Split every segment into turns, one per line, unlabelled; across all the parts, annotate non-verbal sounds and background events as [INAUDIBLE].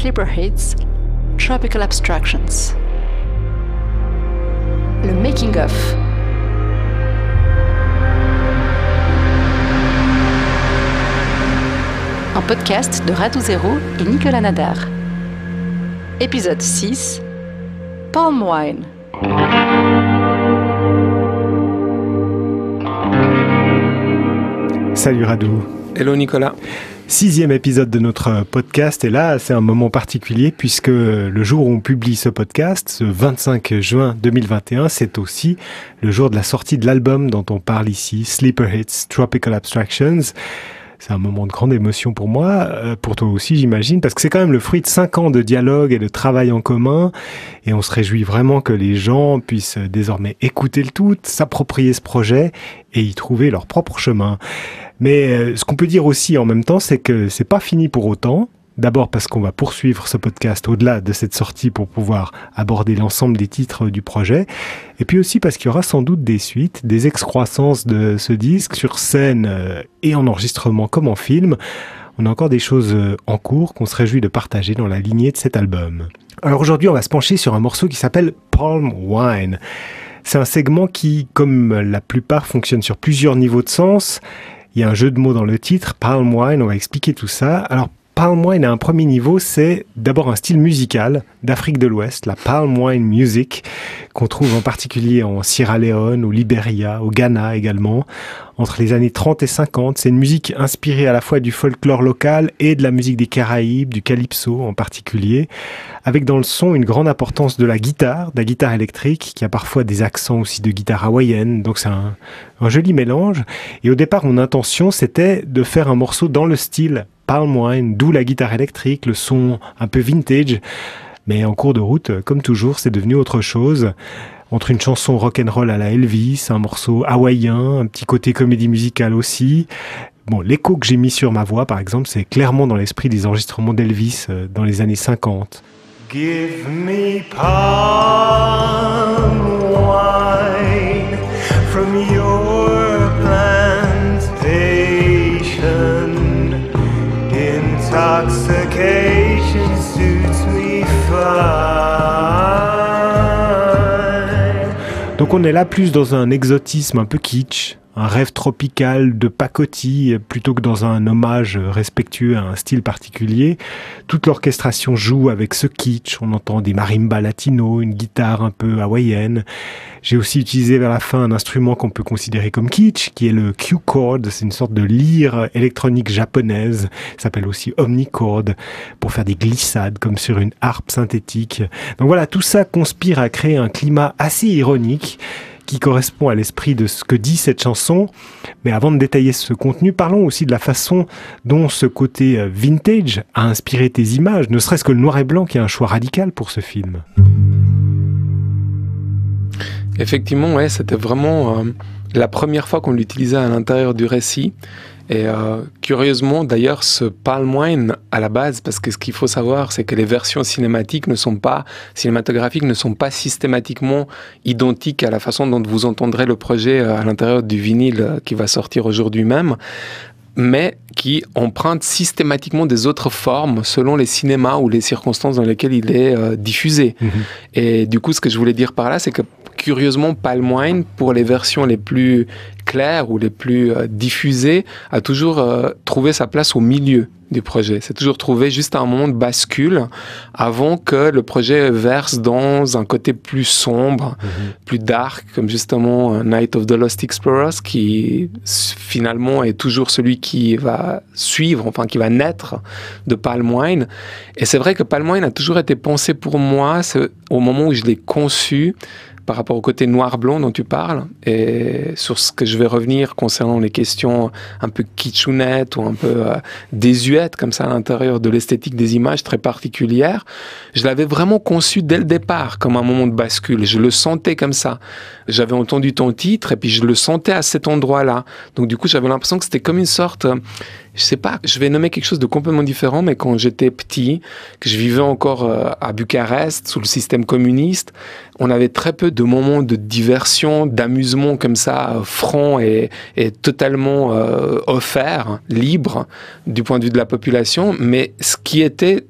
Sleeper Hits, Tropical Abstractions. Le Making of. Un podcast de Radou Zero et Nicolas Nadar. Épisode 6 Palm Wine.
Salut Radou.
Hello Nicolas.
Sixième épisode de notre podcast et là c'est un moment particulier puisque le jour où on publie ce podcast, ce 25 juin 2021, c'est aussi le jour de la sortie de l'album dont on parle ici, Sleeper Hits Tropical Abstractions. C'est un moment de grande émotion pour moi, euh, pour toi aussi j'imagine, parce que c'est quand même le fruit de cinq ans de dialogue et de travail en commun, et on se réjouit vraiment que les gens puissent désormais écouter le tout, s'approprier ce projet et y trouver leur propre chemin. Mais euh, ce qu'on peut dire aussi en même temps, c'est que c'est pas fini pour autant. D'abord parce qu'on va poursuivre ce podcast au-delà de cette sortie pour pouvoir aborder l'ensemble des titres du projet. Et puis aussi parce qu'il y aura sans doute des suites, des excroissances de ce disque sur scène euh, et en enregistrement comme en film. On a encore des choses euh, en cours qu'on se réjouit de partager dans la lignée de cet album. Alors aujourd'hui, on va se pencher sur un morceau qui s'appelle Palm Wine. C'est un segment qui, comme la plupart, fonctionne sur plusieurs niveaux de sens. Il y a un jeu de mots dans le titre, Wine, on va expliquer tout ça. Alors palm wine à un premier niveau, c'est d'abord un style musical d'Afrique de l'Ouest, la palm wine music, qu'on trouve en particulier en Sierra Leone, au Liberia, au Ghana également. Entre les années 30 et 50, c'est une musique inspirée à la fois du folklore local et de la musique des Caraïbes, du calypso en particulier, avec dans le son une grande importance de la guitare, de la guitare électrique, qui a parfois des accents aussi de guitare hawaïenne, donc c'est un, un joli mélange. Et au départ, mon intention, c'était de faire un morceau dans le style palm wine, d'où la guitare électrique, le son un peu vintage. Mais en cours de route, comme toujours, c'est devenu autre chose. Entre une chanson rock'n'roll à la Elvis, un morceau hawaïen, un petit côté comédie musicale aussi. Bon, l'écho que j'ai mis sur ma voix, par exemple, c'est clairement dans l'esprit des enregistrements d'Elvis euh, dans les années 50. Give me palm wine from your Donc on est là plus dans un exotisme un peu kitsch, un rêve tropical de pacotille plutôt que dans un hommage respectueux à un style particulier. Toute l'orchestration joue avec ce kitsch. On entend des marimbas latinos, une guitare un peu hawaïenne. J'ai aussi utilisé vers la fin un instrument qu'on peut considérer comme kitsch, qui est le Q-chord. C'est une sorte de lyre électronique japonaise. S'appelle aussi omnichord pour faire des glissades comme sur une harpe synthétique. Donc voilà, tout ça conspire à créer un climat assez ironique qui correspond à l'esprit de ce que dit cette chanson. Mais avant de détailler ce contenu, parlons aussi de la façon dont ce côté euh, vintage a inspiré tes images, ne serait-ce que le noir et blanc qui est un choix radical pour ce film.
Effectivement, ouais, c'était vraiment euh, la première fois qu'on l'utilisait à l'intérieur du récit. Et euh, curieusement, d'ailleurs, ce palm wine à la base, parce que ce qu'il faut savoir, c'est que les versions cinématiques ne sont pas cinématographiques ne sont pas systématiquement identiques à la façon dont vous entendrez le projet euh, à l'intérieur du vinyle euh, qui va sortir aujourd'hui même mais qui emprunte systématiquement des autres formes selon les cinémas ou les circonstances dans lesquelles il est euh, diffusé.
Mhm.
Et du coup, ce que je voulais dire par là, c'est que curieusement, Palm Wine, pour les versions les plus claires ou les plus euh, diffusées, a toujours euh, trouvé sa place au milieu du projet. C'est toujours trouvé juste un moment de bascule avant que le projet verse dans un côté plus sombre, plus dark, comme justement euh, Night of the Lost Explorers, qui finalement est toujours celui qui va suivre, enfin qui va naître de Palm Wine. Et c'est vrai que Palm Wine a toujours été pensé pour moi au moment où je l'ai conçu par rapport au côté noir-blanc dont tu parles et sur ce que je vais revenir concernant les questions un peu kitschounettes ou un peu euh, désuètes comme ça à l'intérieur de l'esthétique des images très particulières, je l'avais vraiment conçu dès le départ comme un moment de bascule. Je le sentais comme ça. J'avais entendu ton titre et puis je le sentais à cet endroit-là. Donc du coup, j'avais l'impression que c'était comme une sorte, je sais pas, je vais nommer quelque chose de complètement différent, mais quand j'étais petit, que je vivais encore euh, à Bucarest sous le système communiste, on avait très peu de moments de diversion, d'amusement comme ça, franc et, et totalement euh, offert, libre du point de vue de la population. Mais ce qui était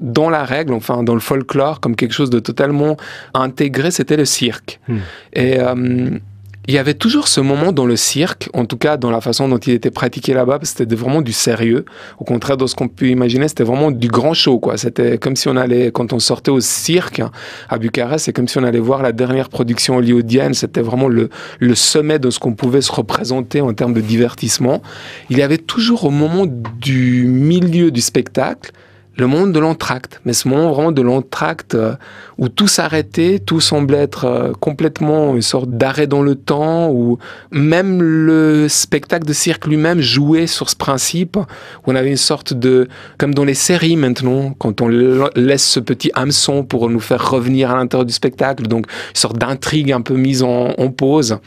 dans la règle, enfin dans le folklore, comme quelque chose de totalement intégré, c'était le cirque.
Hmm.
Et euh, il y avait toujours ce moment dans le cirque, en tout cas dans la façon dont il était pratiqué là-bas, c'était vraiment du sérieux. Au contraire de ce qu'on peut imaginer, c'était vraiment du grand show, quoi. C'était comme si on allait, quand on sortait au cirque à Bucarest, c'est comme si on allait voir la dernière production hollywoodienne. C'était vraiment le, le sommet de ce qu'on pouvait se représenter en termes de divertissement. Il y avait toujours au moment du milieu du spectacle, le monde de l'entracte, mais ce moment vraiment de l'entracte euh, où tout s'arrêtait, tout semblait être euh, complètement une sorte d'arrêt dans le temps, où même le spectacle de cirque lui-même jouait sur ce principe, où on avait une sorte de, comme dans les séries maintenant, quand on laisse ce petit hameçon pour nous faire revenir à l'intérieur du spectacle, donc une sorte d'intrigue un peu mise en, en pause.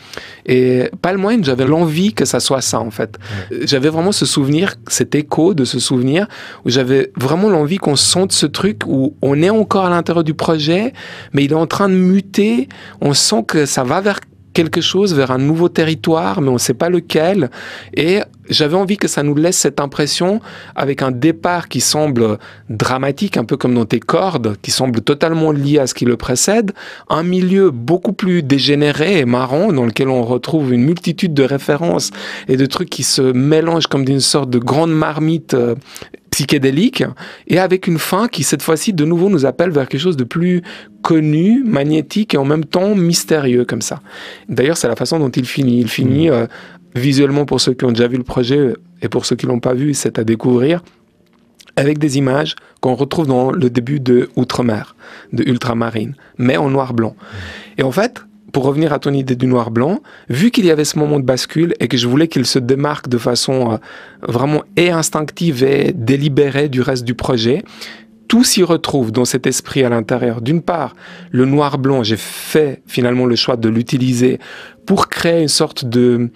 Et pas le moins, j'avais l'envie que ça soit ça en fait. J'avais vraiment ce souvenir, cet écho de ce souvenir, où j'avais vraiment envie qu'on sente ce truc où on est encore à l'intérieur du projet, mais il est en train de muter. On sent que ça va vers quelque chose, vers un nouveau territoire, mais on ne sait pas lequel. Et j'avais envie que ça nous laisse cette impression avec un départ qui semble dramatique, un peu comme dans tes cordes, qui semble totalement lié à ce qui le précède, un milieu beaucoup plus dégénéré et marrant dans lequel on retrouve une multitude de références et de trucs qui se mélangent comme d'une sorte de grande marmite euh, psychédélique et avec une fin qui cette fois-ci de nouveau nous appelle vers quelque chose de plus connu, magnétique et en même temps mystérieux comme ça. D'ailleurs, c'est la façon dont il finit. Il finit euh, visuellement pour ceux qui ont déjà vu le projet et pour ceux qui l'ont pas vu, c'est à découvrir avec des images qu'on retrouve dans le début de Outre-mer, de Ultramarine, mais en noir-blanc. Et en fait, pour revenir à ton idée du noir-blanc, vu qu'il y avait ce moment de bascule et que je voulais qu'il se démarque de façon euh, vraiment et instinctive et délibérée du reste du projet, tout s'y retrouve dans cet esprit à l'intérieur. D'une part, le noir-blanc, j'ai fait finalement le choix de l'utiliser pour créer une sorte de,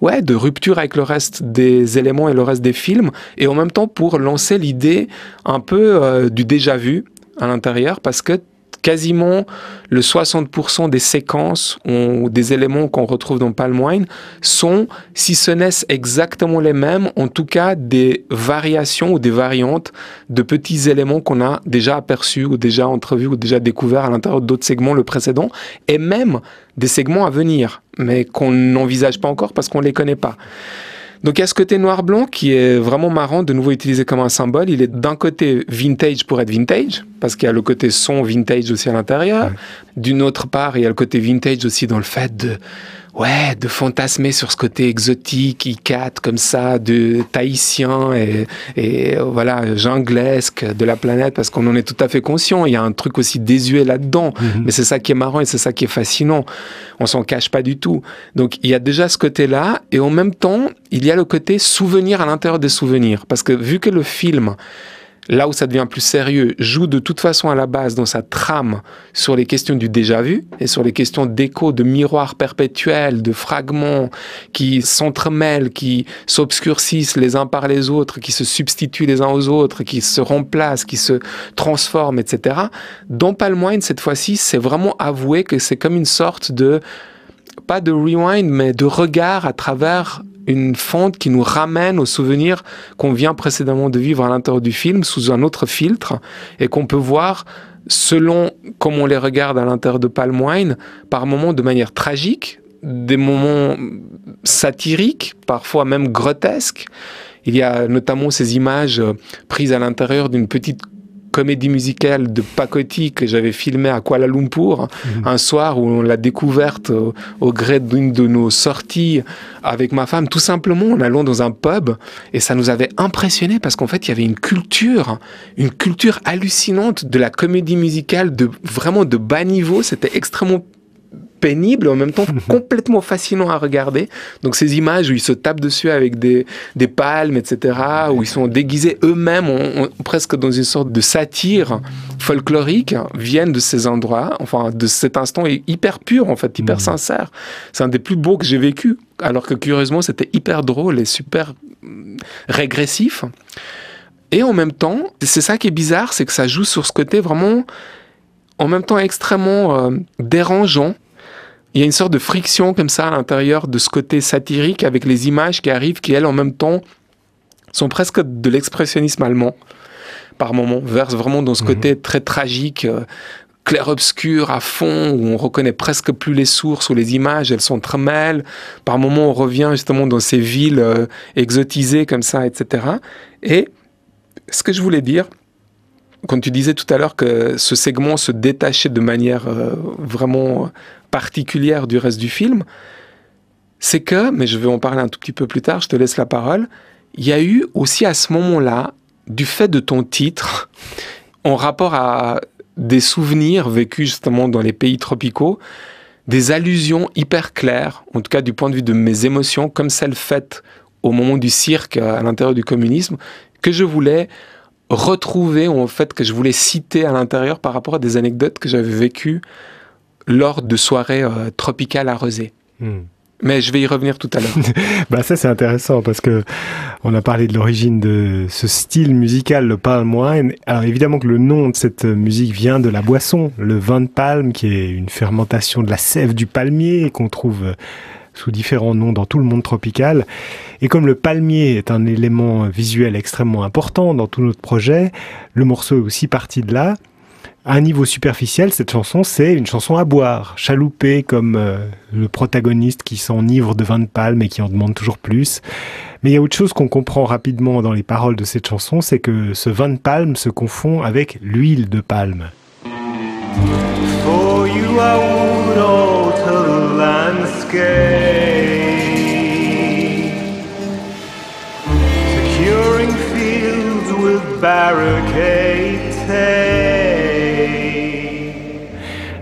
ouais, de rupture avec le reste des éléments et le reste des films, et en même temps pour lancer l'idée un peu euh, du déjà vu à l'intérieur, parce que quasiment le 60% des séquences ou des éléments qu'on retrouve dans Palm Wine sont, si ce n'est exactement les mêmes, en tout cas des variations ou des variantes de petits éléments qu'on a déjà aperçus ou déjà entrevus ou déjà découverts à l'intérieur d'autres segments le précédent et même des segments à venir, mais qu'on n'envisage pas encore parce qu'on ne les connaît pas. Donc il y a ce côté noir-blanc qui est vraiment marrant, de nouveau utilisé comme un symbole. Il est d'un côté vintage pour être vintage, parce qu'il y a le côté son vintage aussi à l'intérieur. D'une autre part, il y a le côté vintage aussi dans le fait de ouais, de fantasmer sur ce côté exotique, icat, comme ça, de tahitien et, et voilà, junglesque de la planète, parce qu'on en est tout à fait conscient. Il y a un truc aussi désuet là-dedans,
Mhm.
mais c'est ça qui est marrant et c'est ça qui est fascinant. On s'en cache pas du tout. Donc il y a déjà ce côté-là, et en même temps, il y a le côté souvenir à l'intérieur des souvenirs, parce que vu que le film là où ça devient plus sérieux, joue de toute façon à la base dans sa trame sur les questions du déjà vu et sur les questions d'écho, de miroirs perpétuels, de fragments qui s'entremêlent, qui s'obscurcissent les uns par les autres, qui se substituent les uns aux autres, qui se remplacent, qui se transforment, etc. Dans Palm Wine, cette fois-ci, c'est vraiment avoué que c'est comme une sorte de pas de rewind, mais de regard à travers une fente qui nous ramène aux souvenirs qu'on vient précédemment de vivre à l'intérieur du film sous un autre filtre et qu'on peut voir selon comment on les regarde à l'intérieur de Palm Wine, par moments de manière tragique, des moments satiriques, parfois même grotesques. Il y a notamment ces images prises à l'intérieur d'une petite comédie musicale de pacotille que j'avais filmée à Kuala Lumpur un soir où on l'a découverte au, au gré d'une de nos sorties avec ma femme, tout simplement en allant dans un pub et ça nous avait impressionné parce qu'en fait il y avait une culture, une culture hallucinante de la comédie musicale de vraiment de bas niveau, c'était extrêmement pénible et en même temps [LAUGHS] complètement fascinant à regarder. Donc ces images où ils se tapent dessus avec des, des palmes, etc., où ils sont déguisés eux-mêmes presque dans une sorte de satire folklorique, viennent de ces endroits, enfin de cet instant est hyper pur en fait, hyper sincère. C'est un des plus beaux que j'ai vécu, alors que curieusement c'était hyper drôle et super hum, régressif. Et en même temps, c'est ça qui est bizarre, c'est que ça joue sur ce côté vraiment, en même temps extrêmement euh, dérangeant. Il y a une sorte de friction comme ça à l'intérieur de ce côté satirique avec les images qui arrivent, qui elles en même temps sont presque de l'expressionnisme allemand. par moment, verse vraiment dans ce
Mhm.
côté très tragique, euh, clair-obscur à fond, où on reconnaît presque plus les sources ou les images, elles sont très mêles. Par moments, on revient justement dans ces villes euh, exotisées comme ça, etc. Et ce que je voulais dire, quand tu disais tout à l'heure que ce segment se détachait de manière euh, vraiment particulière du reste du film, c'est que, mais je vais en parler un tout petit peu plus tard, je te laisse la parole, il y a eu aussi à ce moment-là, du fait de ton titre, en rapport à des souvenirs vécus justement dans les pays tropicaux, des allusions hyper claires, en tout cas du point de vue de mes émotions, comme celles faites au moment du cirque à l'intérieur du communisme, que je voulais retrouver, ou en fait que je voulais citer à l'intérieur par rapport à des anecdotes que j'avais vécues lors de soirées euh, tropicales arrosées.
Hmm.
Mais je vais y revenir tout à l'heure. [LAUGHS]
Bah ça c'est intéressant parce que on a parlé de l'origine de ce style musical, le palm wine. Alors évidemment que le nom de cette musique vient de la boisson, le vin de palme, qui est une fermentation de la sève du palmier qu'on trouve sous différents noms dans tout le monde tropical. Et comme le palmier est un élément visuel extrêmement important dans tout notre projet, le morceau est aussi parti de là. À un niveau superficiel, cette chanson, c'est une chanson à boire, chaloupée comme euh, le protagoniste qui s'enivre de vin de palme et qui en demande toujours plus. Mais il y a autre chose qu'on comprend rapidement dans les paroles de cette chanson, c'est que ce vin de palme se confond avec l'huile de palme.
For you landscape,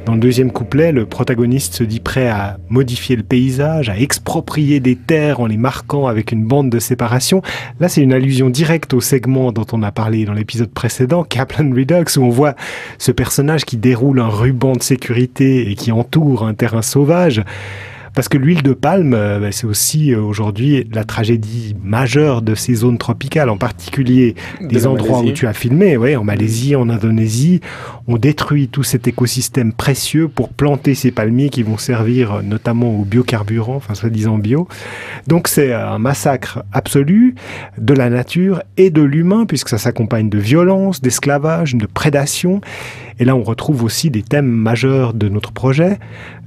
Dans le deuxième couplet, le protagoniste se dit prêt à modifier le paysage, à exproprier des terres en les marquant avec une bande de séparation. Là, c'est une allusion directe au segment dont on a parlé dans l'épisode précédent, Kaplan Redux, où on voit ce personnage qui déroule un ruban de sécurité et qui entoure un terrain sauvage. Parce que l'huile de palme, euh, bah, c'est aussi euh, aujourd'hui la tragédie majeure de ces zones tropicales, en particulier
De
des endroits où tu as filmé, ouais, en Malaisie, en Indonésie. On détruit tout cet écosystème précieux pour planter ces palmiers qui vont servir euh, notamment aux biocarburants, enfin soi-disant bio. Donc c'est un massacre absolu de la nature et de l'humain, puisque ça s'accompagne de violence, d'esclavage, de prédation. Et là, on retrouve aussi des thèmes majeurs de notre projet.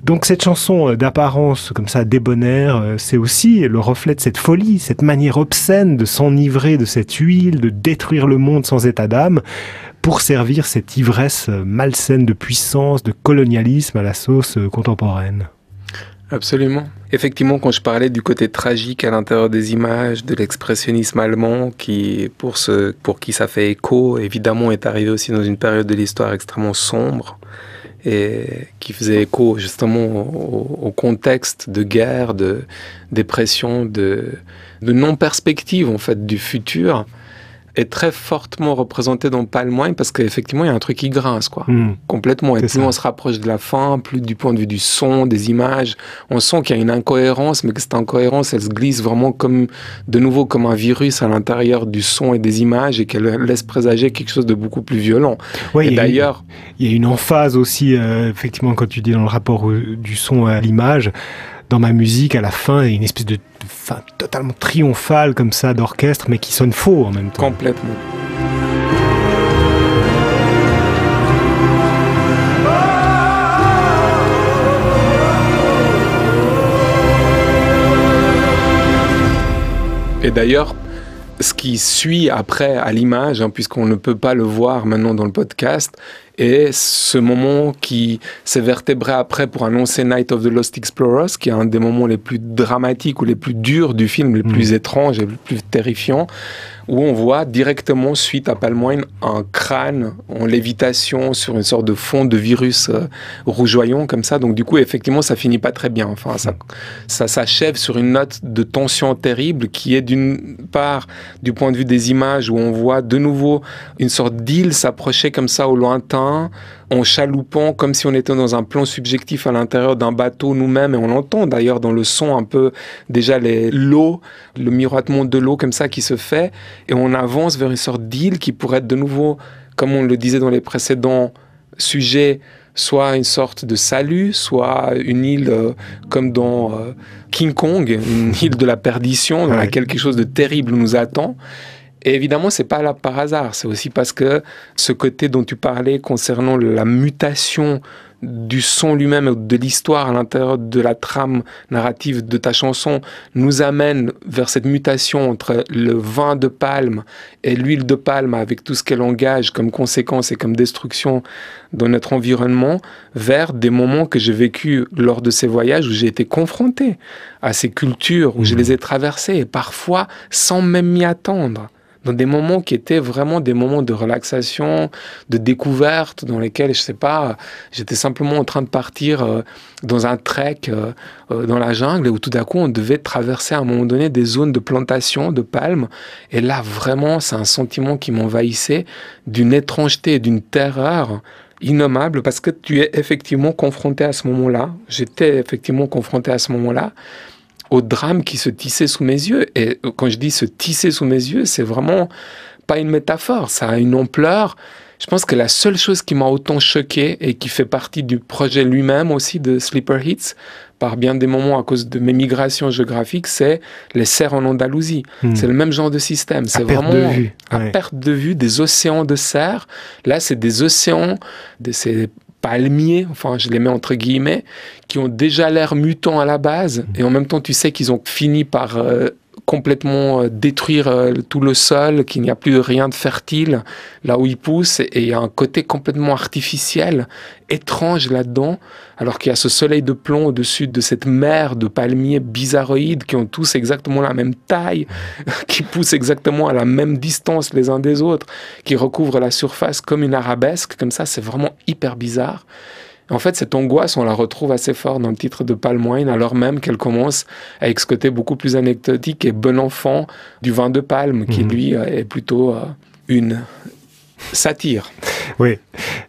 Donc cette chanson euh, d'apparence comme ça débonnaire, euh, c'est aussi le reflet de cette folie, cette manière obscène de s'enivrer de cette huile, de détruire le monde sans état d'âme, pour servir cette ivresse euh, malsaine de puissance, de colonialisme à la sauce contemporaine.
Absolument. Effectivement, quand je parlais du côté tragique à l'intérieur des images, de l'expressionnisme allemand, qui, pour, ce, pour qui ça fait écho, évidemment, est arrivé aussi dans une période de l'histoire extrêmement sombre et qui faisait écho justement au, contexte de guerre, de dépression, de, de non-perspective en fait du futur, est très fortement représenté dans Palm Wine parce qu'effectivement, il y a un truc qui grince, quoi.
Hmm.
Complètement. Et plus
ça.
on se rapproche de la fin, plus du point de vue du son, des images, on sent qu'il y a une incohérence, mais que cette incohérence, elle se glisse vraiment comme, de nouveau, comme un virus à l'intérieur du son et des images et qu'elle laisse présager quelque chose de beaucoup plus violent.
Ouais,
et d'ailleurs,
Il y a une emphase aussi, euh, effectivement, quand tu dis dans le rapport au- du son à l'image, dans ma musique, à la fin, une espèce de, de fin totalement triomphale comme ça d'orchestre, mais qui sonne faux en même temps.
complètement. Et d'ailleurs, ce qui suit après à l'image, hein, puisqu'on ne peut pas le voir maintenant dans le podcast, est ce moment qui s'est vertébré après pour annoncer Night of the Lost Explorers, qui est un des moments les plus dramatiques ou les plus durs du film, les
Mm.
plus étranges et les plus terrifiants, où on voit directement, suite à Palm Wine, un crâne en lévitation sur une sorte de fond de virus euh, rougeoyant comme ça. Donc du coup, effectivement, ça finit pas très bien. Enfin, ça, ça s'achève sur une note de tension terrible qui est d'une part du point de vue des images où on voit de nouveau une sorte d'île s'approcher comme ça au lointain en chaloupant comme si on était dans un plan subjectif à l'intérieur d'un bateau nous-mêmes et on entend d'ailleurs dans le son un peu déjà les l'eau, le miroitement de l'eau comme ça qui se fait et on avance vers une sorte d'île qui pourrait être de nouveau comme on le disait dans les précédents sujets soit une sorte de salut, soit une île euh, comme dans euh, King Kong, une île de la perdition dans
Ouais.
laquelle quelque chose de terrible nous attend. Et évidemment, c'est pas là par hasard. C'est aussi parce que ce côté dont tu parlais concernant la mutation du son lui-même, de l'histoire à l'intérieur de la trame narrative de ta chanson, nous amène vers cette mutation entre le vin de palme et l'huile de palme, avec tout ce qu'elle engage comme conséquence et comme destruction dans notre environnement, vers des moments que j'ai vécu lors de ces voyages où j'ai été confronté à ces cultures, où je les ai traversées, et parfois sans même m'y attendre dans des moments qui étaient vraiment des moments de relaxation, de découverte, dans lesquels, je sais pas, j'étais simplement en train de partir euh, dans un trek euh, euh, dans la jungle et où tout d'un coup on devait traverser à un moment donné des zones de plantation de palmes. Et là, vraiment, c'est un sentiment qui m'envahissait d'une étrangeté et d'une terreur innommable parce que tu es effectivement confronté à ce moment-là. J'étais effectivement confronté à ce moment-là au drame qui se tissait sous mes yeux. Et quand je dis se tisser sous mes yeux, c'est vraiment pas une métaphore, ça a une ampleur. Je pense que la seule chose qui m'a autant choqué et qui fait partie du projet lui-même aussi de Sleeper Hits, par bien des moments à cause de mes migrations géographiques, c'est les serres en Andalousie. Hmm. C'est le même genre de système. C'est vraiment
de vue.
à perte de vue des océans de serres. Là, c'est des océans, de ces palmiers, enfin je les mets entre guillemets, qui ont déjà l'air mutants à la base, et en même temps tu sais qu'ils ont fini par euh, complètement euh, détruire euh, tout le sol, qu'il n'y a plus rien de fertile là où ils poussent, et il y a un côté complètement artificiel, étrange là-dedans, alors qu'il y a ce soleil de plomb au-dessus de cette mer de palmiers bizarroïdes qui ont tous exactement la même taille, [LAUGHS] qui poussent exactement à la même distance les uns des autres, qui recouvrent la surface comme une arabesque, comme ça, c'est vraiment hyper bizarre. En fait, cette angoisse, on la retrouve assez fort dans le titre de Palm Wine, alors même qu'elle commence avec ce côté beaucoup plus anecdotique et bon enfant du vin de palme, qui
Mhm.
lui euh, est plutôt euh, une satire.
Oui,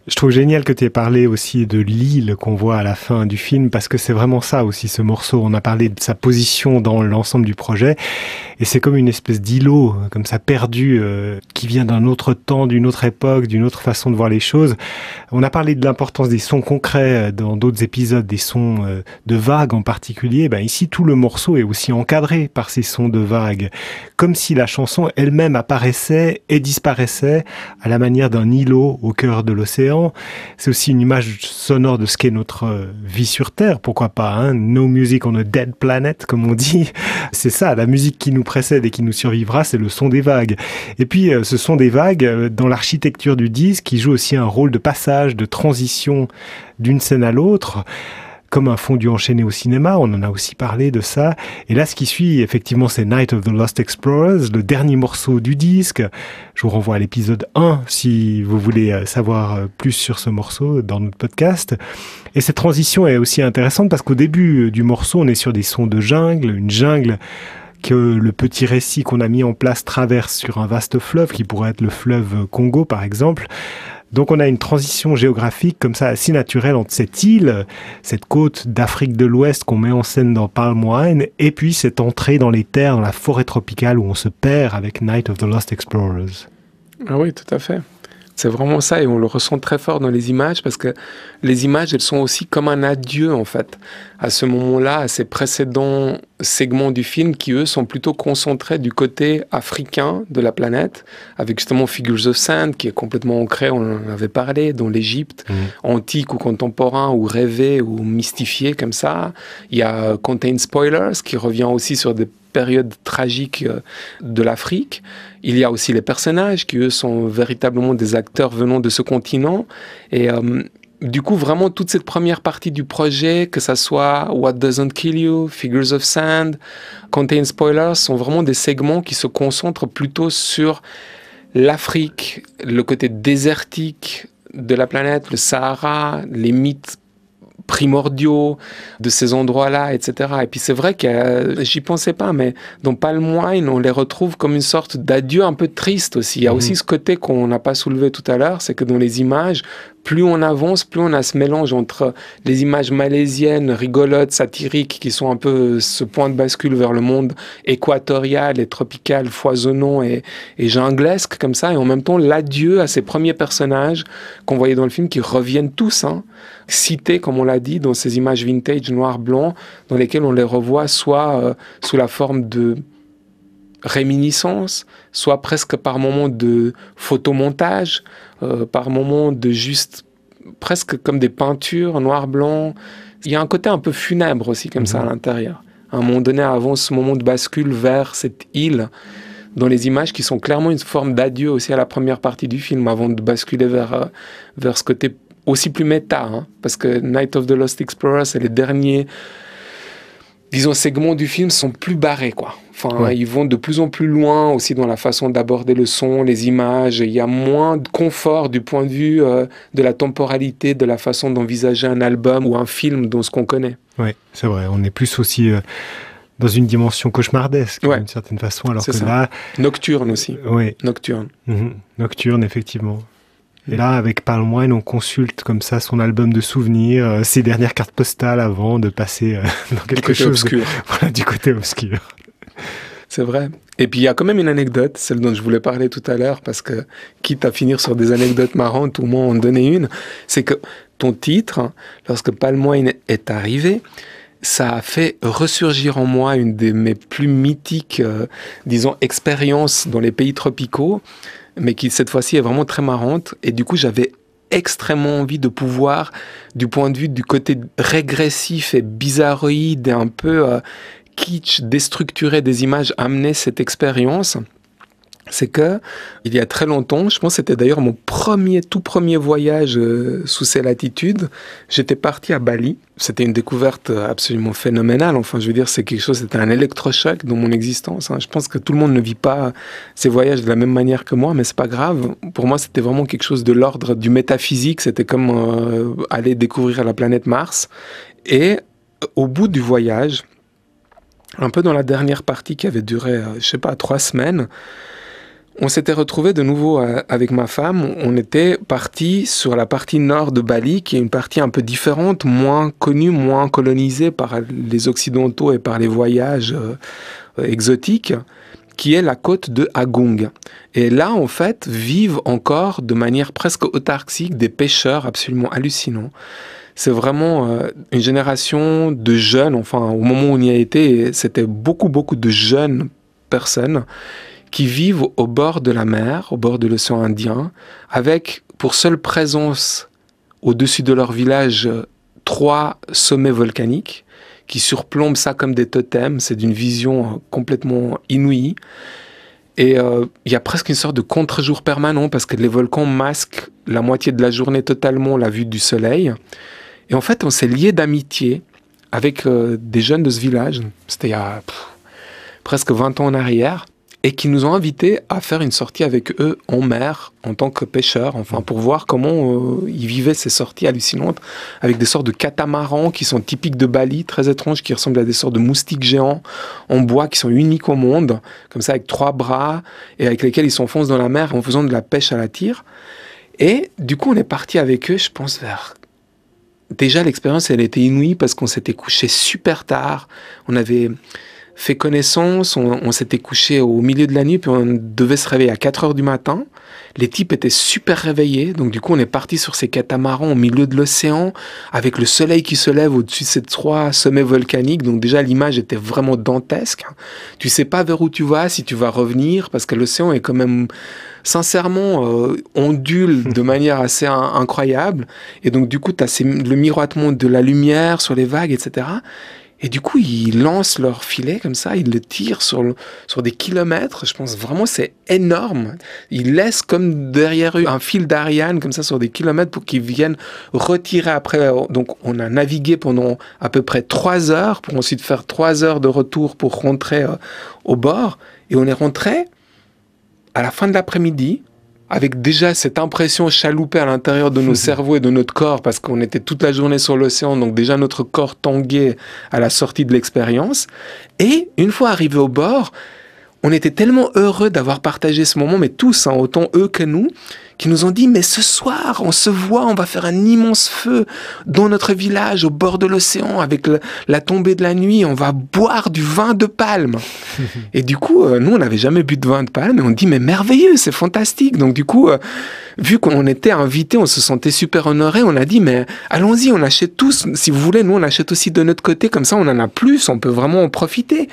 je trouve génial que tu aies parlé aussi de l'île qu'on voit à la fin du film, parce que c'est vraiment ça aussi, ce morceau. On a parlé de sa position dans l'ensemble du projet, et c'est comme une espèce d'îlot, comme ça perdu, euh, qui vient d'un autre temps, d'une autre époque, d'une autre façon de voir les choses. On a parlé de l'importance des sons concrets euh, dans d'autres épisodes, des sons euh, de vagues en particulier. Ben ici, tout le morceau est aussi encadré par ces sons de vagues, comme si la chanson elle-même apparaissait et disparaissait à la manière d'un îlot au cœur de l'océan. C'est aussi une image sonore de ce qu'est notre euh, vie sur Terre, pourquoi pas, hein? No music on a dead planet, comme on dit. [LAUGHS] C'est ça, la musique qui nous précède et qui nous survivra, c'est le son des vagues. Et puis, euh, ce son des vagues, euh, dans l'architecture du disque, qui joue aussi un rôle de passage, de transition d'une scène à l'autre comme un fondu enchaîné au cinéma, on en a aussi parlé de ça. Et là, ce qui suit, effectivement, c'est Night of the Lost Explorers, le dernier morceau du disque. Je vous renvoie à l'épisode 1 si vous voulez euh, savoir euh, plus sur ce morceau dans notre podcast. Et cette transition est aussi intéressante parce qu'au début euh, du morceau, on est sur des sons de jungle, une jungle que le petit récit qu'on a mis en place traverse sur un vaste fleuve qui pourrait être le fleuve Congo par exemple. Donc on a une transition géographique comme ça assez naturelle entre cette île, cette côte d'Afrique de l'Ouest qu'on met en scène dans Palm Wine, et puis cette entrée dans les terres, dans la forêt tropicale où on se perd avec Night of the Lost Explorers.
Ah oui, tout à fait. C'est vraiment ça et on le ressent très fort dans les images parce que les images, elles sont aussi comme un adieu en fait à ce moment-là, à ces précédents segments du film qui eux sont plutôt concentrés du côté africain de la planète avec justement Figures of Sand qui est complètement ancré, on en avait parlé, dans l'Égypte antique ou contemporain ou rêvé ou mystifié comme ça. Il y a Contain Spoilers qui revient aussi sur des périodes tragiques euh, de l'Afrique. Il y a aussi les personnages qui, eux, sont véritablement des acteurs venant de ce continent. Et euh, du coup, vraiment, toute cette première partie du projet, que ça soit What Doesn't Kill You, Figures of Sand, Contain Spoilers, sont vraiment des segments qui se concentrent plutôt sur l'Afrique, le côté désertique de la planète, le Sahara, les mythes primordiaux de ces endroits-là, etc. Et puis c'est vrai que euh, j'y pensais pas, mais dans Palm Wine, on les retrouve comme une sorte d'adieu un peu triste aussi. Il y a
Mhm.
aussi ce côté qu'on n'a pas soulevé tout à l'heure, c'est que dans les images, plus on avance, plus on a ce mélange entre les images malaisiennes, rigolotes, satiriques, qui sont un peu ce point de bascule vers le monde équatorial et tropical, foisonnant et, et junglesque comme ça, et en même temps l'adieu à ces premiers personnages qu'on voyait dans le film qui reviennent tous, hein, cités, comme on l'a dit, dans ces images vintage noir-blanc, dans lesquelles on les revoit soit euh, sous la forme de réminiscence, soit presque par moments de photomontage, euh, par moments de juste presque comme des peintures noir-blanc. Il y a un côté un peu funèbre aussi comme ça à l'intérieur. À un moment donné, avant ce moment de bascule vers cette île, dans les images qui sont clairement une forme d'adieu aussi à la première partie du film, avant de basculer vers, euh, vers ce côté aussi plus méta. hein. parce que Night of the Lost Explorer, c'est les derniers, disons, segments du film sont plus barrés, quoi. Enfin,
Ouais.
ils vont de plus en plus loin aussi dans la façon d'aborder le son, les images. Il y a moins de confort du point de vue euh, de la temporalité, de la façon d'envisager un album ou un film dans ce qu'on connaît.
Ouais, c'est vrai. On est plus aussi euh, dans une dimension cauchemardesque,
Ouais.
d'une certaine façon, alors que
ça.
là,
Nocturne aussi.
ouais,
Nocturne.
mhm, nocturne, effectivement. Et là, avec Palm Wine, on consulte comme ça son album de souvenirs, euh, ses dernières cartes postales avant de passer euh, [LAUGHS] dans quelque chose de-
obscur. [LAUGHS]
voilà, du côté obscur.
C'est vrai. Et puis il y a quand même une anecdote, celle dont je voulais parler tout à l'heure, parce que quitte à finir sur des anecdotes marrantes, au moins en donner une, c'est que ton titre, lorsque Palm Wine est arrivé, ça a fait ressurgir en moi une de mes plus mythiques, euh, disons, expériences dans les pays tropicaux, mais qui cette fois-ci est vraiment très marrante. Et du coup, j'avais extrêmement envie de pouvoir, du point de vue du côté régressif et bizarroïde et un peu euh, kitsch, des images, amener cette expérience. C'est que, il y a très longtemps, je pense que c'était d'ailleurs mon premier, tout premier voyage euh, sous ces latitudes, j'étais parti à Bali. C'était une découverte absolument phénoménale. Enfin, je veux dire, c'est quelque chose, c'était un électrochoc dans mon existence. hein. Je pense que tout le monde ne vit pas ces voyages de la même manière que moi, mais c'est pas grave. Pour moi, c'était vraiment quelque chose de l'ordre du métaphysique. C'était comme euh, aller découvrir la planète Mars. Et au bout du voyage, un peu dans la dernière partie qui avait duré, euh, je sais pas, trois semaines, on s'était retrouvé de nouveau euh, avec ma femme. On était parti sur la partie nord de Bali, qui est une partie un peu différente, moins connue, moins colonisée par les Occidentaux et par les voyages euh, exotiques, qui est la côte de Agung. Et là, en fait, vivent encore de manière presque autarcique des pêcheurs absolument hallucinants. C'est vraiment euh, une génération de jeunes, enfin au moment où on y a été, c'était beaucoup, beaucoup de jeunes personnes qui vivent au bord de la mer, au bord de l'océan Indien, avec pour seule présence au-dessus de leur village euh, trois sommets volcaniques qui surplombent ça comme des totems. C'est d'une vision euh, complètement inouïe. Et il y a presque une sorte de contre-jour permanent parce que les volcans masquent la moitié de la journée totalement la vue du soleil. Et en fait, on s'est lié d'amitié avec euh, des jeunes de ce village. C'était il y a presque 20 ans en arrière. Et qui nous ont invités à faire une sortie avec eux en mer, en tant que pêcheurs, enfin, pour voir comment euh, ils vivaient ces sorties hallucinantes, avec des sortes de catamarans qui sont typiques de Bali, très étranges, qui ressemblent à des sortes de moustiques géants en bois qui sont uniques au monde, comme ça, avec trois bras, et avec lesquels ils s'enfoncent dans la mer en faisant de la pêche à la tire. Et du coup, on est parti avec eux, je pense, vers déjà l'expérience elle était inouïe parce qu'on s'était couché super tard, on avait fait connaissance, on, on s'était couché au milieu de la nuit, puis on devait se réveiller à 4 heures du matin. Les types étaient super réveillés, donc du coup on est parti sur ces catamarans au milieu de l'océan, avec le soleil qui se lève au-dessus de ces trois sommets volcaniques, donc déjà l'image était vraiment dantesque. Tu sais pas vers où tu vas, si tu vas revenir, parce que l'océan est quand même sincèrement euh, ondule [LAUGHS] de manière assez in- incroyable, et donc du coup tu as le miroitement de la lumière sur les vagues, etc. Et du coup, ils lancent leur filet comme ça, ils le tirent sur, sur des kilomètres. Je pense vraiment c'est énorme. Ils laissent comme derrière eux un fil d'Ariane comme ça sur des kilomètres pour qu'ils viennent retirer après. Donc, on a navigué pendant à peu près trois heures pour ensuite faire trois heures de retour pour rentrer euh, au bord. Et on est rentré à la fin de l'après-midi avec déjà cette impression chaloupée à l'intérieur de nos [LAUGHS] cerveaux et de notre corps, parce qu'on était toute la journée sur l'océan, donc déjà notre corps tanguait à la sortie de l'expérience. Et une fois arrivé au bord, on était tellement heureux d'avoir partagé ce moment, mais tous, hein, autant eux que nous, qui nous ont dit, mais ce soir, on se voit, on va faire un immense feu dans notre village, au bord de l'océan, avec le- la tombée de la nuit, on va boire du vin de palme. [LAUGHS] et du coup, euh, nous, on n'avait jamais bu de vin de palme, et on dit, mais merveilleux, c'est fantastique. Donc du coup, euh, vu qu'on était invités, on se sentait super honoré, on a dit, mais allons-y, on achète tous, si vous voulez, nous, on achète aussi de notre côté, comme ça, on en a plus, on peut vraiment en profiter.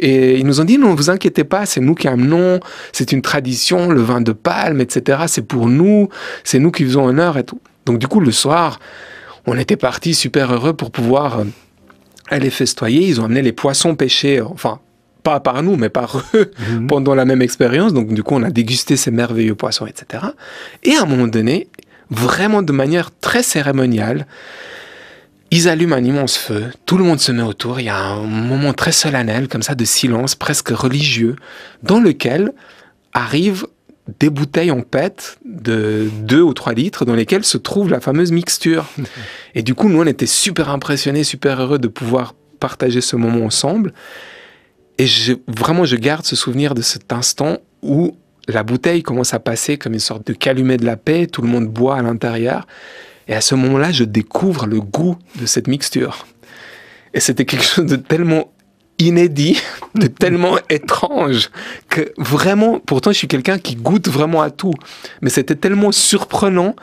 Et ils nous ont dit, non, vous inquiétez pas, c'est nous qui amenons, c'est une tradition, le vin de palme, etc. C'est pour nous, c'est nous qui faisons honneur et tout. Donc du coup, le soir, on était partis super heureux pour pouvoir euh, aller festoyer. Ils ont amené les poissons pêchés, euh, enfin, pas par nous, mais par [LAUGHS] eux,
Mhm.
pendant la même expérience. Donc du coup, on a dégusté ces merveilleux poissons, etc. Et à un moment donné, vraiment de manière très cérémoniale, ils allument un immense feu, tout le monde se met autour, il y a un moment très solennel, comme ça, de silence, presque religieux, dans lequel arrivent des bouteilles en pète de 2 ou 3 litres dans lesquelles se trouve la fameuse mixture. [LAUGHS] Et du coup, nous, on était super impressionnés, super heureux de pouvoir partager ce moment ensemble. Et je, vraiment, je garde ce souvenir de cet instant où la bouteille commence à passer comme une sorte de calumet de la paix, tout le monde boit à l'intérieur. Et à ce moment-là, je découvre le goût de cette mixture. Et c'était quelque chose de tellement inédit, [LAUGHS] de tellement étrange, que vraiment, pourtant je suis quelqu'un qui goûte vraiment à tout, mais c'était tellement surprenant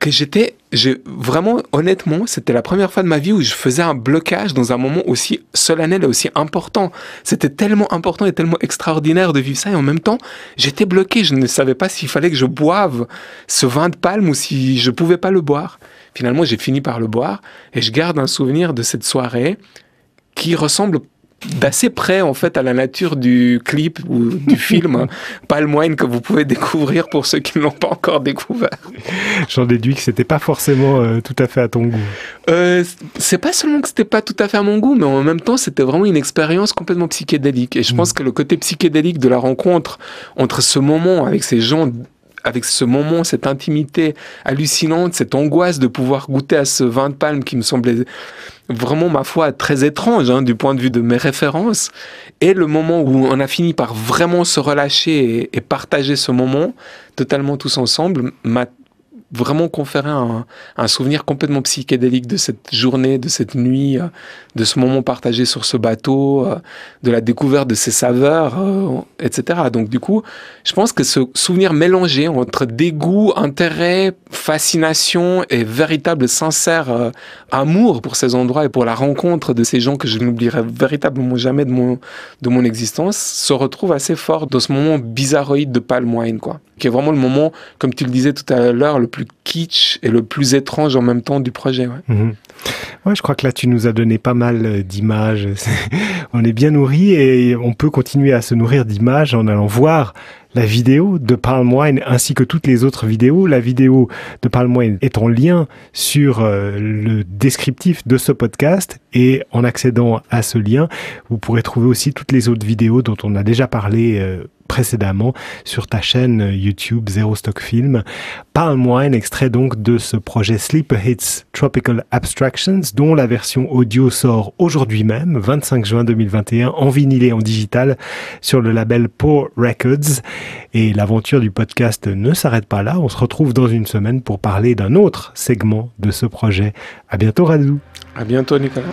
que j'étais, vraiment, honnêtement, c'était la première fois de ma vie où je faisais un blocage dans un moment aussi solennel et aussi important. C'était tellement important et tellement extraordinaire de vivre ça et en même temps, j'étais bloqué. Je ne savais pas s'il fallait que je boive ce vin de palme ou si je pouvais pas le boire. Finalement, j'ai fini par le boire et je garde un souvenir de cette soirée qui ressemble d'assez près en fait à la nature du clip ou du [LAUGHS] film hein, Palm Wine que vous pouvez découvrir pour ceux qui ne l'ont pas encore découvert.
J'en déduis que c'était pas forcément euh, tout à fait à ton goût.
Euh, c'est pas seulement que c'était pas tout à fait à mon goût, mais en même temps c'était vraiment une expérience complètement psychédélique. Et je pense que le côté psychédélique de la rencontre entre ce moment avec ces gens avec ce moment, cette intimité hallucinante, cette angoisse de pouvoir goûter à ce vin de palme qui me semblait vraiment, ma foi, très étrange hein, du point de vue de mes références, et le moment où on a fini par vraiment se relâcher et, et partager ce moment totalement tous ensemble, m'a vraiment conféré un, souvenir complètement psychédélique de cette journée, de cette nuit, euh, de ce moment partagé sur ce bateau, euh, de la découverte de ses saveurs, euh, etc. Donc du coup, je pense que ce souvenir mélangé entre dégoût, intérêt, fascination et véritable sincère amour pour ces endroits et pour la rencontre de ces gens que je n'oublierai véritablement jamais de mon, de mon existence se retrouve assez fort dans ce moment bizarroïde de Palm Wine, quoi. Qui est vraiment le moment, comme tu le disais tout à l'heure, le plus kitsch et le plus étrange en même temps du projet. Ouais.
Mhm. Ouais, je crois que là, tu nous as donné pas mal euh, d'images. [LAUGHS] On est bien nourri et on peut continuer à se nourrir d'images en allant voir la vidéo de Palm Wine ainsi que toutes les autres vidéos. La vidéo de Palm Wine est en lien sur euh, le descriptif de ce podcast et en accédant à ce lien, vous pourrez trouver aussi toutes les autres vidéos dont on a déjà parlé euh, précédemment sur ta chaîne YouTube Zero Stock Film. Palm Wine, extrait donc de ce projet Sleeper Hits Tropical Abstractions, dont la version audio sort aujourd'hui même, 25 juin 2021, en vinyle et en digital, sur le label Poor Records. Et l'aventure du podcast ne s'arrête pas là. On se retrouve dans une semaine pour parler d'un autre segment de ce projet. À bientôt, Radou.
À bientôt, Nicolas.